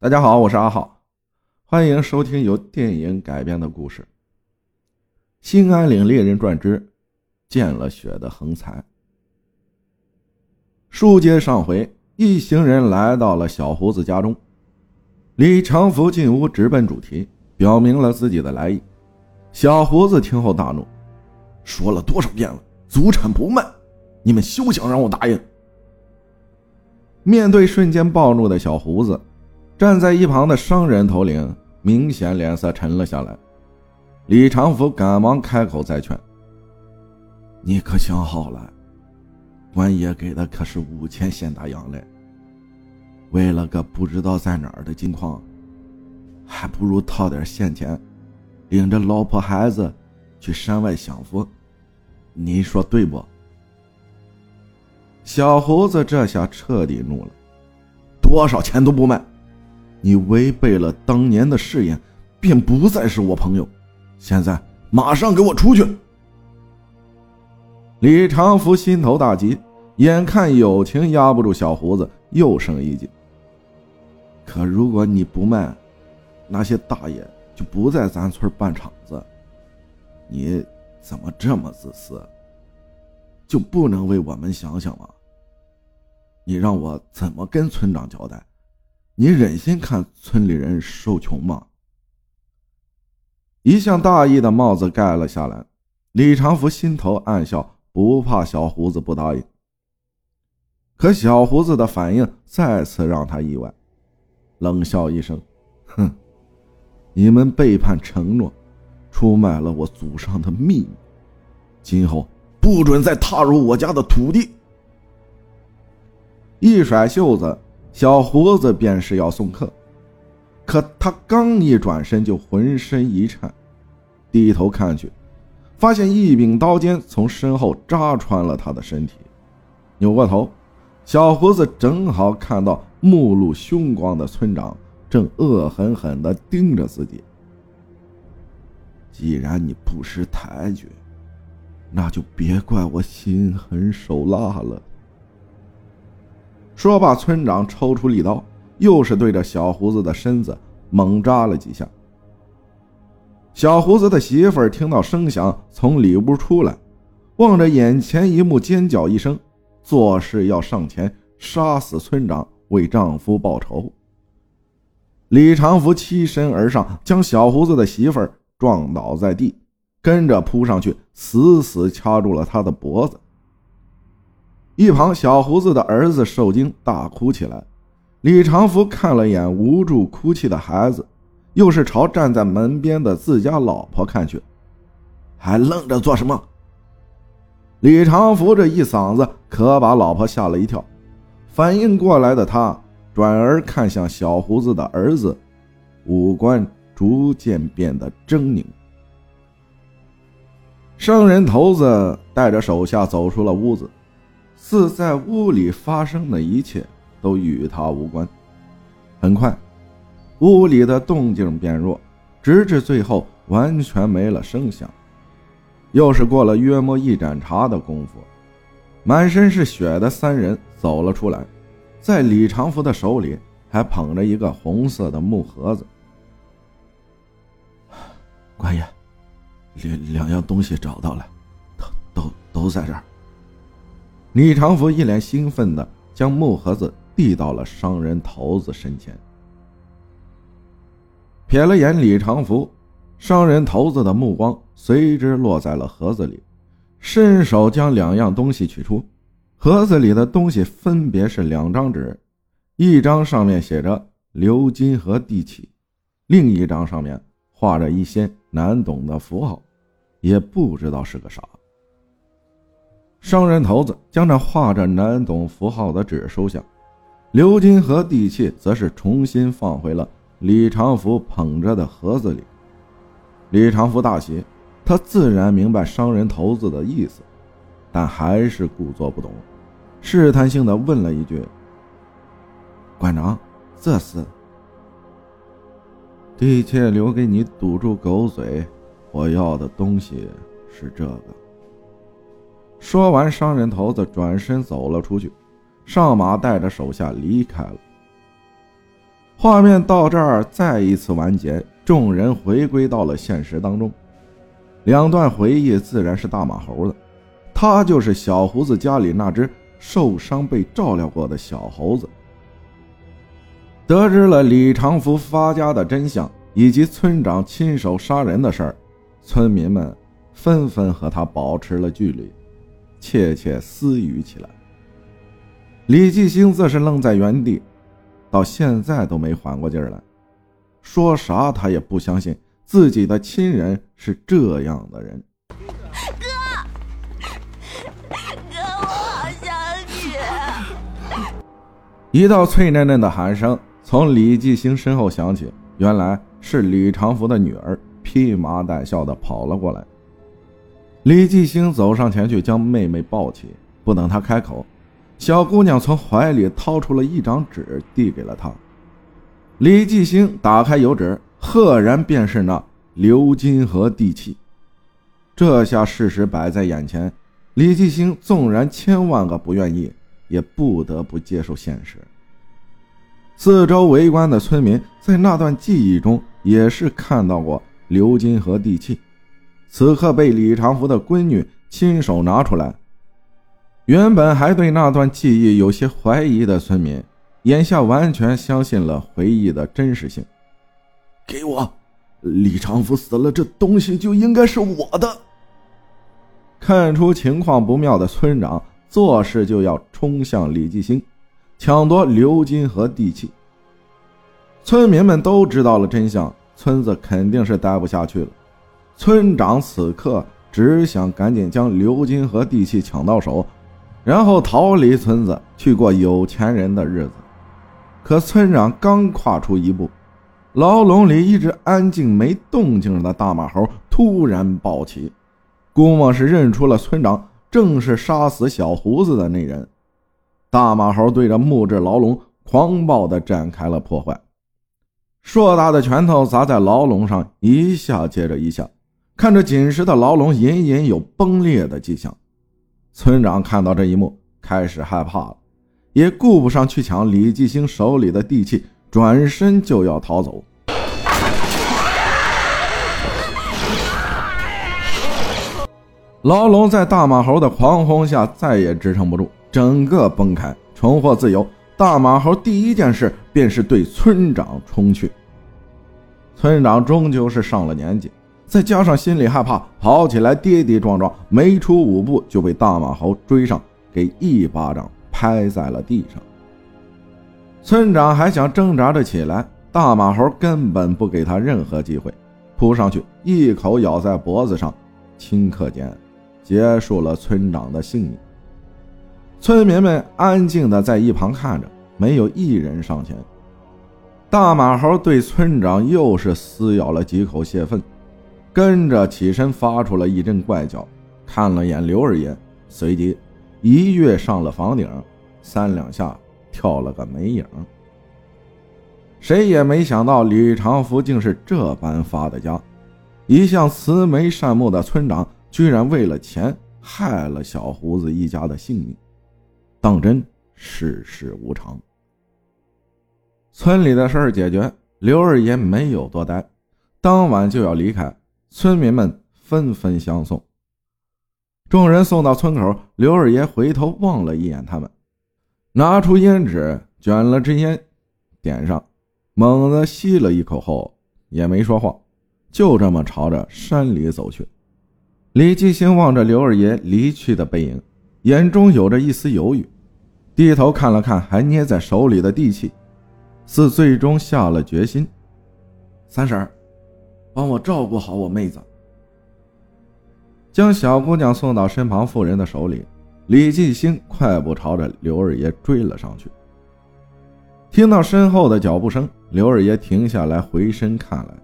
大家好，我是阿浩，欢迎收听由电影改编的故事《兴安岭猎人传之见了血的横财》。书接上回，一行人来到了小胡子家中，李长福进屋直奔主题，表明了自己的来意。小胡子听后大怒，说了多少遍了，祖产不卖，你们休想让我答应！面对瞬间暴怒的小胡子。站在一旁的商人头领明显脸色沉了下来，李长福赶忙开口再劝：“你可想好了，官爷给的可是五千现大洋嘞。为了个不知道在哪儿的金矿，还不如套点现钱，领着老婆孩子去山外享福。你说对不？”小胡子这下彻底怒了，多少钱都不卖。你违背了当年的誓言，便不再是我朋友。现在马上给我出去！李长福心头大急，眼看友情压不住小胡子，又生一计。可如果你不卖，那些大爷就不在咱村办厂子。你怎么这么自私？就不能为我们想想吗？你让我怎么跟村长交代？你忍心看村里人受穷吗？一向大义的帽子盖了下来，李长福心头暗笑，不怕小胡子不答应。可小胡子的反应再次让他意外，冷笑一声：“哼，你们背叛承诺，出卖了我祖上的秘密，今后不准再踏入我家的土地。”一甩袖子。小胡子便是要送客，可他刚一转身就浑身一颤，低头看去，发现一柄刀尖从身后扎穿了他的身体。扭过头，小胡子正好看到目露凶光的村长正恶狠狠地盯着自己。既然你不识抬举，那就别怪我心狠手辣了。说罢，村长抽出利刀，又是对着小胡子的身子猛扎了几下。小胡子的媳妇儿听到声响，从里屋出来，望着眼前一幕，尖叫一声，作势要上前杀死村长，为丈夫报仇。李长福欺身而上，将小胡子的媳妇儿撞倒在地，跟着扑上去，死死掐住了他的脖子。一旁，小胡子的儿子受惊，大哭起来。李长福看了眼无助哭泣的孩子，又是朝站在门边的自家老婆看去，还愣着做什么？李长福这一嗓子可把老婆吓了一跳。反应过来的他，转而看向小胡子的儿子，五官逐渐变得狰狞。圣人头子带着手下走出了屋子。似在屋里发生的一切都与他无关。很快，屋里的动静变弱，直至最后完全没了声响。又是过了约莫一盏茶的功夫，满身是血的三人走了出来，在李长福的手里还捧着一个红色的木盒子。官爷，两两样东西找到了，都都都在这儿。李长福一脸兴奋地将木盒子递到了商人头子身前，瞥了眼李长福，商人头子的目光随之落在了盒子里，伸手将两样东西取出。盒子里的东西分别是两张纸，一张上面写着“鎏金和地契”，另一张上面画着一些难懂的符号，也不知道是个啥。商人头子将这画着难懂符号的纸收下，鎏金和地契则是重新放回了李长福捧着的盒子里。李长福大喜，他自然明白商人头子的意思，但还是故作不懂，试探性的问了一句：“馆长，这是？”地契留给你堵住狗嘴，我要的东西是这个。说完，商人头子转身走了出去，上马带着手下离开了。画面到这儿再一次完结，众人回归到了现实当中。两段回忆自然是大马猴的，他就是小胡子家里那只受伤被照料过的小猴子。得知了李长福发家的真相以及村长亲手杀人的事儿，村民们纷纷和他保持了距离，窃窃私语起来。李继兴则是愣在原地。到现在都没缓过劲儿来，说啥他也不相信自己的亲人是这样的人。哥，哥，我好想你！一道脆嫩嫩的喊声从李继兴身后响起，原来是李长福的女儿披麻戴孝的跑了过来。李继兴走上前去将妹妹抱起，不等他开口。小姑娘从怀里掏出了一张纸，递给了他。李继兴打开油纸，赫然便是那鎏金和地契。这下事实摆在眼前，李继兴纵然千万个不愿意，也不得不接受现实。四周围观的村民在那段记忆中也是看到过鎏金和地契，此刻被李长福的闺女亲手拿出来。原本还对那段记忆有些怀疑的村民，眼下完全相信了回忆的真实性。给我，李长福死了，这东西就应该是我的。看出情况不妙的村长做事就要冲向李继兴，抢夺鎏金和地契。村民们都知道了真相，村子肯定是待不下去了。村长此刻只想赶紧将鎏金和地契抢到手。然后逃离村子，去过有钱人的日子。可村长刚跨出一步，牢笼里一直安静没动静的大马猴突然暴起，估摸是认出了村长正是杀死小胡子的那人。大马猴对着木质牢笼狂暴地展开了破坏，硕大的拳头砸在牢笼上，一下接着一下，看着紧实的牢笼隐隐有崩裂的迹象。村长看到这一幕，开始害怕了，也顾不上去抢李继兴手里的地契，转身就要逃走。牢笼在大马猴的狂轰下再也支撑不住，整个崩开，重获自由。大马猴第一件事便是对村长冲去。村长终究是上了年纪。再加上心里害怕，跑起来跌跌撞撞，没出五步就被大马猴追上，给一巴掌拍在了地上。村长还想挣扎着起来，大马猴根本不给他任何机会，扑上去一口咬在脖子上，顷刻间结束了村长的性命。村民们安静的在一旁看着，没有一人上前。大马猴对村长又是撕咬了几口泄愤。跟着起身，发出了一阵怪叫，看了眼刘二爷，随即一跃上了房顶，三两下跳了个没影。谁也没想到李长福竟是这般发的家，一向慈眉善目的村长，居然为了钱害了小胡子一家的性命，当真世事无常。村里的事儿解决，刘二爷没有多待，当晚就要离开。村民们纷纷相送。众人送到村口，刘二爷回头望了一眼他们，拿出烟纸卷了支烟，点上，猛地吸了一口后，也没说话，就这么朝着山里走去。李继兴望着刘二爷离去的背影，眼中有着一丝犹豫，低头看了看还捏在手里的地契，似最终下了决心。三婶。帮我照顾好我妹子。将小姑娘送到身旁妇人的手里，李继兴快步朝着刘二爷追了上去。听到身后的脚步声，刘二爷停下来，回身看来，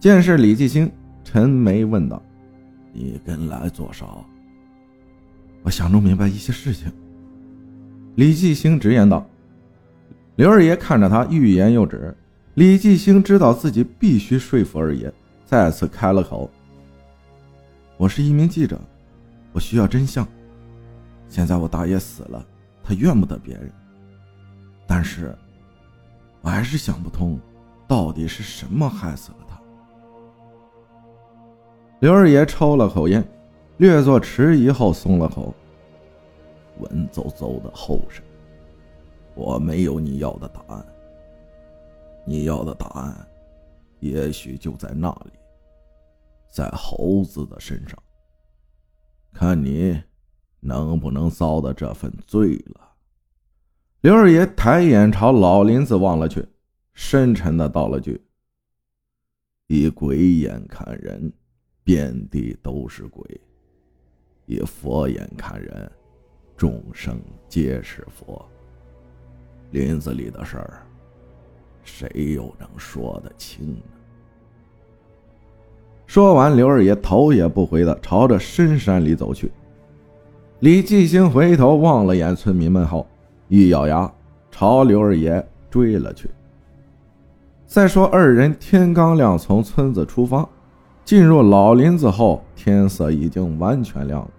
见是李继兴，沉眉问道：“你跟来做啥？”我想弄明白一些事情。李继兴直言道。刘二爷看着他，欲言又止。李继兴知道自己必须说服二爷，再次开了口：“我是一名记者，我需要真相。现在我大爷死了，他怨不得别人，但是我还是想不通，到底是什么害死了他。刘二爷抽了口烟，略作迟疑后松了口。文绉绉的后生，我没有你要的答案。你要的答案，也许就在那里，在猴子的身上。看你能不能遭的这份罪了。刘二爷抬眼朝老林子望了去，深沉的道了句：“以鬼眼看人，遍地都是鬼；以佛眼看人，众生皆是佛。林子里的事儿，谁又能说得清呢？”说完，刘二爷头也不回的朝着深山里走去。李继兴回头望了眼村民们后，一咬牙，朝刘二爷追了去。再说，二人天刚亮从村子出发，进入老林子后，天色已经完全亮了。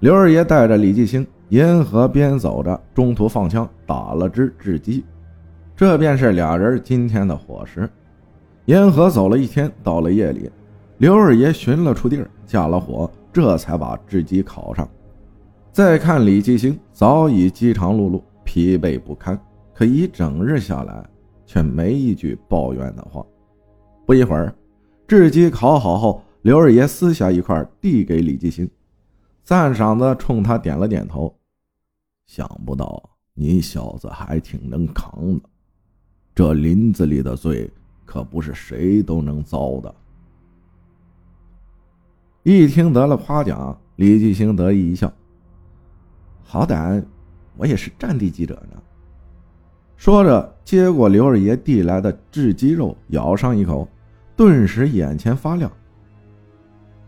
刘二爷带着李继兴沿河边走着，中途放枪打了只雉鸡，这便是俩人今天的伙食。沿河走了一天，到了夜里，刘二爷寻了处地儿，架了火，这才把雉鸡烤上。再看李继兴，早已饥肠辘辘，疲惫不堪，可一整日下来，却没一句抱怨的话。不一会儿，雉鸡烤好后，刘二爷撕下一块递给李继兴，赞赏的冲他点了点头。想不到你小子还挺能扛的，这林子里的罪。可不是谁都能遭的。一听得了夸奖，李继兴得意一笑：“好歹我也是战地记者呢。”说着，接过刘二爷递来的雉鸡肉，咬上一口，顿时眼前发亮。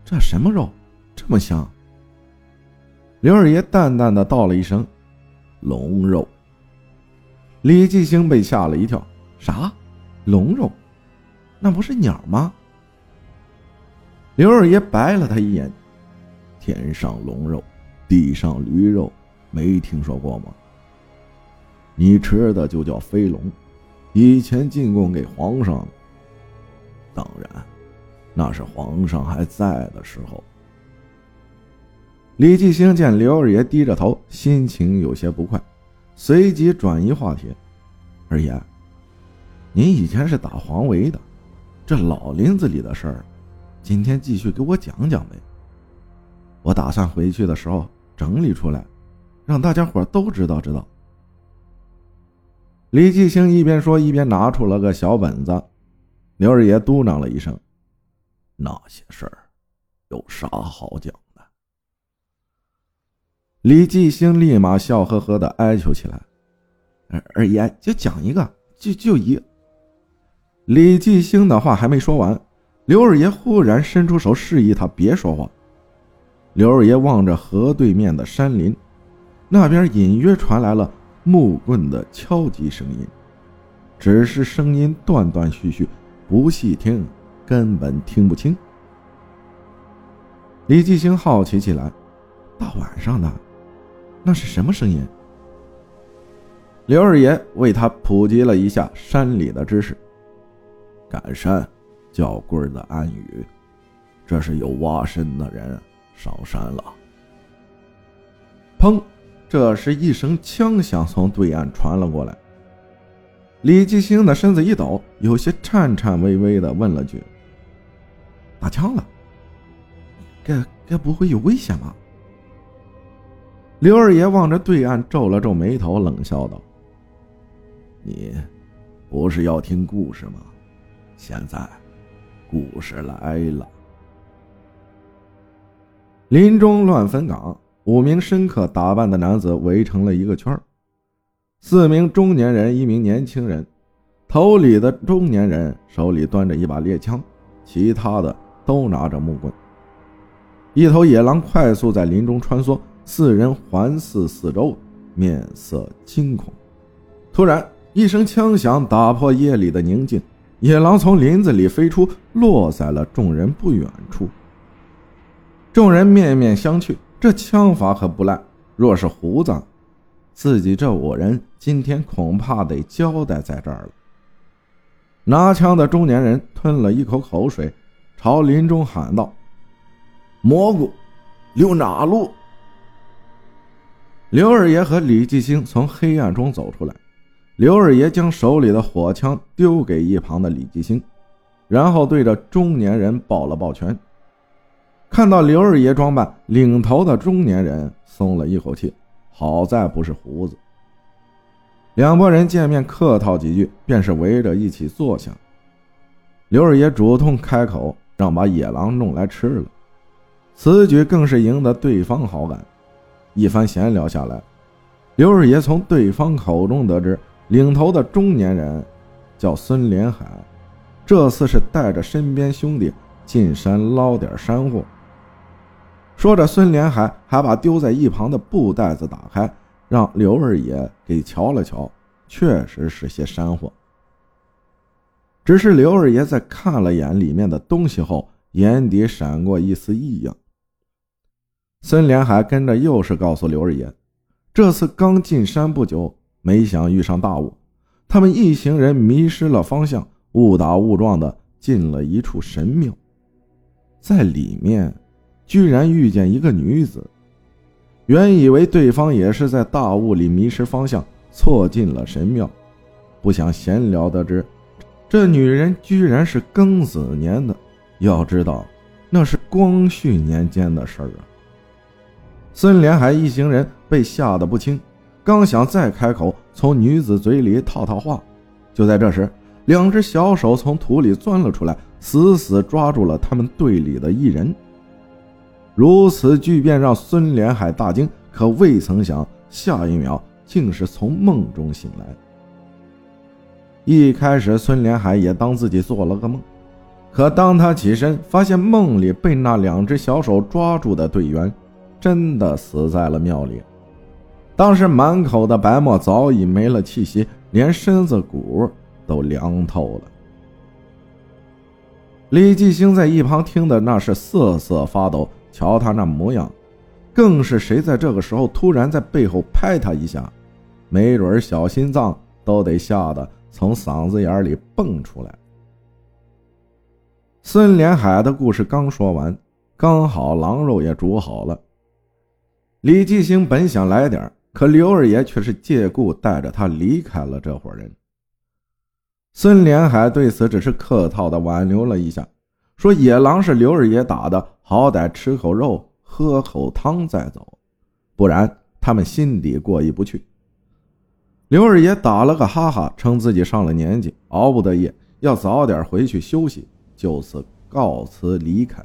这什么肉，这么香？刘二爷淡淡的道了一声：“龙肉。”李继兴被吓了一跳：“啥？龙肉？”那不是鸟吗？刘二爷白了他一眼：“天上龙肉，地上驴肉，没听说过吗？你吃的就叫飞龙，以前进贡给皇上。当然，那是皇上还在的时候。”李继兴见刘二爷低着头，心情有些不快，随即转移话题：“二爷，您以前是打黄维的。”这老林子里的事儿，今天继续给我讲讲呗。我打算回去的时候整理出来，让大家伙都知道知道。李继兴一边说一边拿出了个小本子，刘二爷嘟囔了一声：“那些事儿，有啥好讲的？”李继兴立马笑呵呵的哀求起来：“二爷，就讲一个，就就一。”李继兴的话还没说完，刘二爷忽然伸出手示意他别说话。刘二爷望着河对面的山林，那边隐约传来了木棍的敲击声音，只是声音断断续续，不细听根本听不清。李继兴好奇起来：大晚上的，那是什么声音？刘二爷为他普及了一下山里的知识。赶山，叫棍儿的暗语，这是有挖参的人上山了。砰！这时一声枪响从对岸传了过来。李继兴的身子一抖，有些颤颤巍巍的问了句：“打枪了？该该不会有危险吧？”刘二爷望着对岸，皱了皱眉头，冷笑道：“你不是要听故事吗？”现在，故事来了。林中乱坟岗，五名深刻打扮的男子围成了一个圈四名中年人，一名年轻人。头里的中年人手里端着一把猎枪，其他的都拿着木棍。一头野狼快速在林中穿梭，四人环视四周，面色惊恐。突然，一声枪响打破夜里的宁静。野狼从林子里飞出，落在了众人不远处。众人面面相觑，这枪法可不赖。若是胡子，自己这五人今天恐怕得交代在这儿了。拿枪的中年人吞了一口口水，朝林中喊道：“蘑菇，留哪路？”刘二爷和李继兴从黑暗中走出来，刘二爷将手里的火枪丢给一旁的李继兴，然后对着中年人抱了抱拳。看到刘二爷装扮，领头的中年人松了一口气，好在不是胡子。两拨人见面客套几句，便是围着一起坐下。刘二爷主动开口，让把野狼弄来吃了，此举更是赢得对方好感。一番闲聊下来，刘二爷从对方口中得知，领头的中年人叫孙连海，这次是带着身边兄弟进山捞点山货。说着，孙连海还把丢在一旁的布袋子打开，让刘二爷给瞧了瞧，确实是些山货。只是刘二爷在看了眼里面的东西后，眼底闪过一丝异样。孙连海跟着又是告诉刘二爷，这次刚进山不久，没想遇上大雾，他们一行人迷失了方向，误打误撞的进了一处神庙，在里面。居然遇见一个女子，原以为对方也是在大雾里迷失方向，错进了神庙。不想闲聊得知，这女人居然是庚子年的。要知道，那是光绪年间的事儿啊！孙连海一行人被吓得不轻，刚想再开口从女子嘴里套套话，就在这时，两只小手从土里钻了出来，死死抓住了他们队里的一人。如此巨变让孙连海大惊，可未曾想，下一秒竟是从梦中醒来。一开始，孙连海也当自己做了个梦，可当他起身，发现梦里被那两只小手抓住的队员，真的死在了庙里。当时满口的白沫早已没了气息，连身子骨都凉透了。李继兴在一旁听的那是瑟瑟发抖。瞧他那模样，更是谁在这个时候突然在背后拍他一下，没准小心脏都得吓得从嗓子眼里蹦出来。孙连海的故事刚说完，刚好狼肉也煮好了。李继兴本想来点儿，可刘二爷却是借故带着他离开了这伙人。孙连海对此只是客套的挽留了一下。说野狼是刘二爷打的，好歹吃口肉，喝口汤再走，不然他们心底过意不去。刘二爷打了个哈哈，称自己上了年纪，熬不得夜，要早点回去休息，就此告辞离开。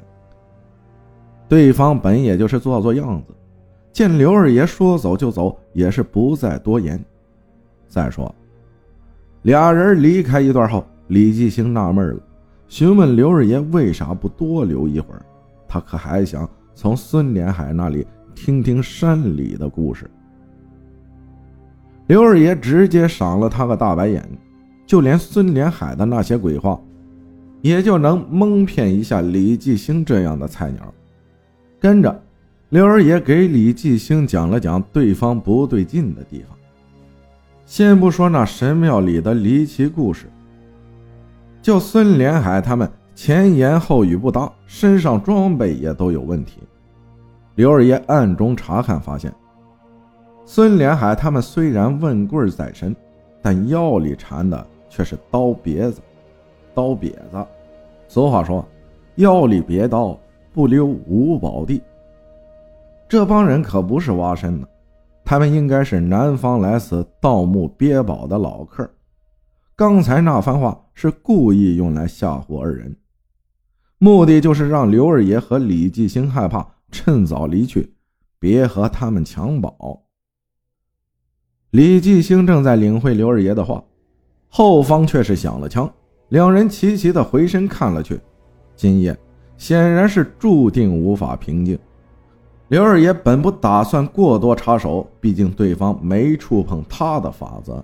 对方本也就是做做样子，见刘二爷说走就走，也是不再多言。再说，俩人离开一段后，李继兴纳闷了。询问刘二爷为啥不多留一会儿？他可还想从孙连海那里听听山里的故事。刘二爷直接赏了他个大白眼，就连孙连海的那些鬼话，也就能蒙骗一下李继兴这样的菜鸟。跟着，刘二爷给李继兴讲了讲对方不对劲的地方。先不说那神庙里的离奇故事。就孙连海他们前言后语不搭，身上装备也都有问题。刘二爷暗中查看发现，孙连海他们虽然问棍在身，但腰里缠的却是刀别子。刀瘪子，俗话说，腰里别刀，不留无宝地。这帮人可不是挖参的，他们应该是南方来此盗墓憋宝的老客。刚才那番话是故意用来吓唬二人，目的就是让刘二爷和李继兴害怕，趁早离去，别和他们抢宝。李继兴正在领会刘二爷的话，后方却是响了枪，两人齐齐的回身看了去。今夜显然是注定无法平静。刘二爷本不打算过多插手，毕竟对方没触碰他的法子。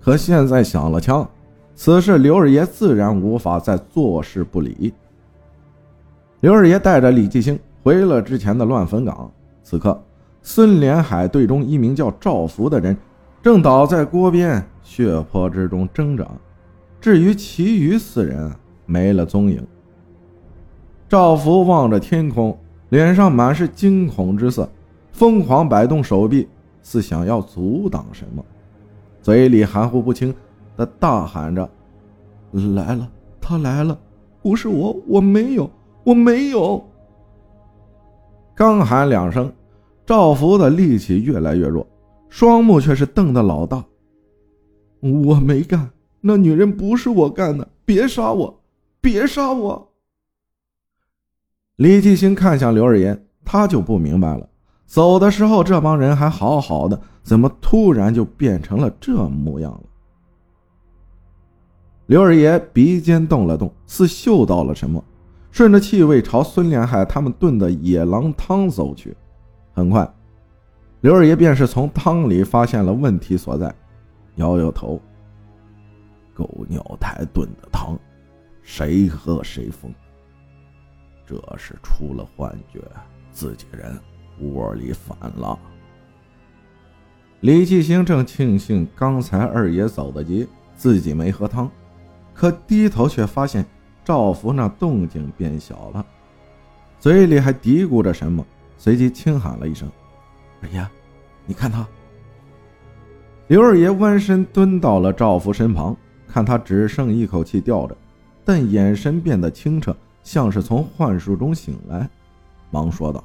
可现在响了枪，此事刘二爷自然无法再坐视不理。刘二爷带着李继兴回了之前的乱坟岗，此刻孙连海队中一名叫赵福的人，正倒在锅边血泊之中挣扎。至于其余四人，没了踪影。赵福望着天空，脸上满是惊恐之色，疯狂摆动手臂，似想要阻挡什么，嘴里含糊不清的大喊着：“来了，他来了！不是我，我没有，我没有！”刚喊两声，赵福的力气越来越弱，双目却是瞪得老大。我没干，那女人不是我干的，别杀我，别杀我！李继兴看向刘二爷，他就不明白了。走的时候这帮人还好好的，怎么突然就变成了这模样了？刘二爷鼻尖动了动，似嗅到了什么，顺着气味朝孙连海他们炖的野狼汤走去。很快，刘二爷便是从汤里发现了问题所在，摇摇头：“狗尿胎炖的汤，谁喝谁疯。”这是出了幻觉，自己人窝里反了。李继兴正庆幸刚才二爷走得急，自己没喝汤，可低头却发现赵福那动静变小了，嘴里还嘀咕着什么，随即轻喊了一声：“二爷，你看他。”刘二爷弯身蹲到了赵福身旁，看他只剩一口气吊着，但眼神变得清澈。像是从幻术中醒来，忙说道：“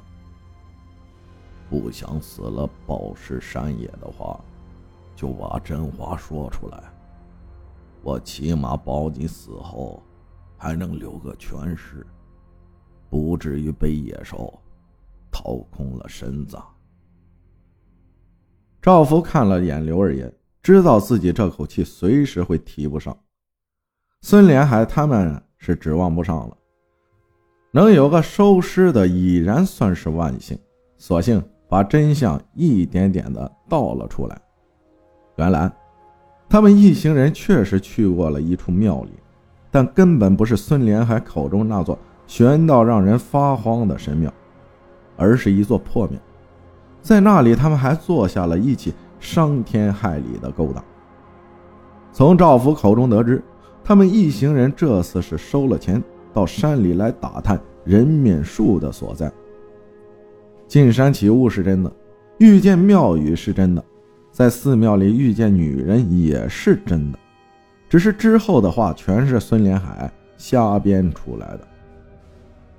不想死了暴尸山野的话，就把真话说出来。我起码保你死后还能留个全尸，不至于被野兽掏空了身子。”赵福看了眼刘二爷，知道自己这口气随时会提不上。孙连海他们是指望不上了。能有个收尸的已然算是万幸，索性把真相一点点的道了出来。原来，他们一行人确实去过了一处庙里，但根本不是孙连海口中那座玄到让人发慌的神庙，而是一座破庙。在那里，他们还做下了一起伤天害理的勾当。从赵福口中得知，他们一行人这次是收了钱。到山里来打探人面树的所在。进山起雾是真的，遇见庙宇是真的，在寺庙里遇见女人也是真的，只是之后的话全是孙连海瞎编出来的。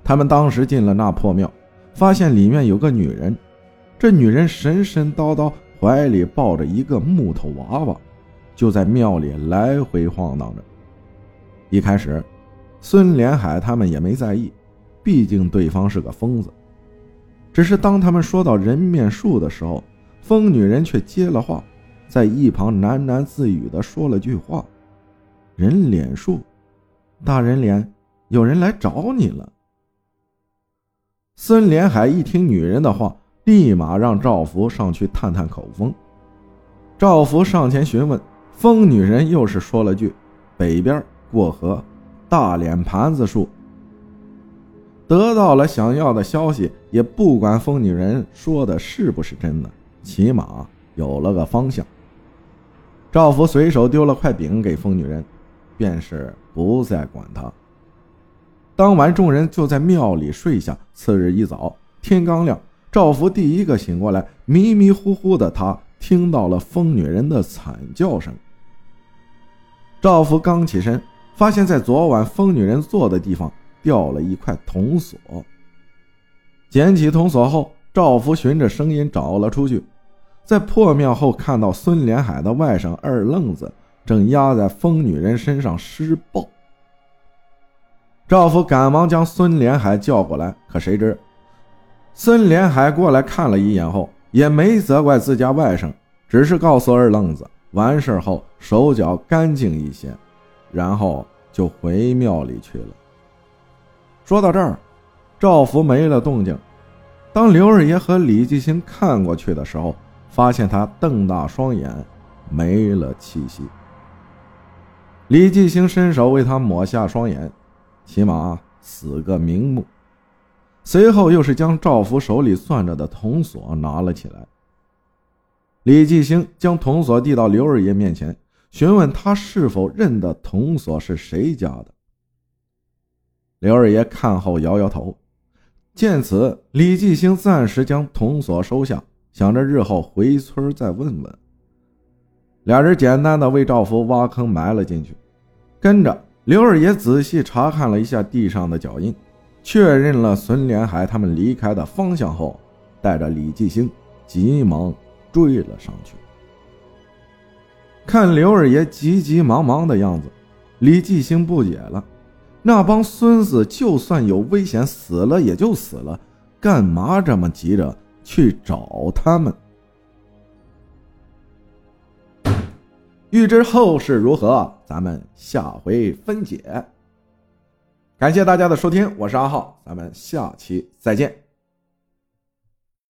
他们当时进了那破庙，发现里面有个女人，这女人神神叨叨，怀里抱着一个木头娃娃，就在庙里来回晃荡着。一开始。孙连海他们也没在意，毕竟对方是个疯子。只是当他们说到人面树的时候，疯女人却接了话，在一旁喃喃自语的说了句话：“人脸树，大人脸，有人来找你了。”孙连海一听女人的话，立马让赵福上去探探口风。赵福上前询问，疯女人又是说了句：“北边过河。”大脸盘子树得到了想要的消息，也不管疯女人说的是不是真的，起码有了个方向。赵福随手丢了块饼给疯女人，便是不再管她。当晚，众人就在庙里睡下。次日一早，天刚亮，赵福第一个醒过来，迷迷糊糊的他听到了疯女人的惨叫声。赵福刚起身。发现，在昨晚疯女人坐的地方掉了一块铜锁。捡起铜锁后，赵福循着声音找了出去，在破庙后看到孙连海的外甥二愣子正压在疯女人身上施暴。赵福赶忙将孙连海叫过来，可谁知孙连海过来看了一眼后，也没责怪自家外甥，只是告诉二愣子，完事后手脚干净一些。然后就回庙里去了。说到这儿，赵福没了动静。当刘二爷和李继兴看过去的时候，发现他瞪大双眼，没了气息。李继兴伸手为他抹下双眼，起码死个瞑目。随后又是将赵福手里攥着的铜锁拿了起来。李继兴将铜锁递到刘二爷面前，询问他是否认得铜锁是谁家的。刘二爷看后摇摇头。见此，李继兴暂时将铜锁收下，想着日后回村再问问。俩人简单的为赵福挖坑埋了进去，跟着刘二爷仔细查看了一下地上的脚印，确认了孙连海他们离开的方向后，带着李继兴急忙追了上去。看刘二爷急急忙忙的样子，李继兴不解了。那帮孙子就算有危险，死了也就死了，干嘛这么急着去找他们？欲知后事如何，咱们下回分解。感谢大家的收听，我是阿浩，咱们下期再见。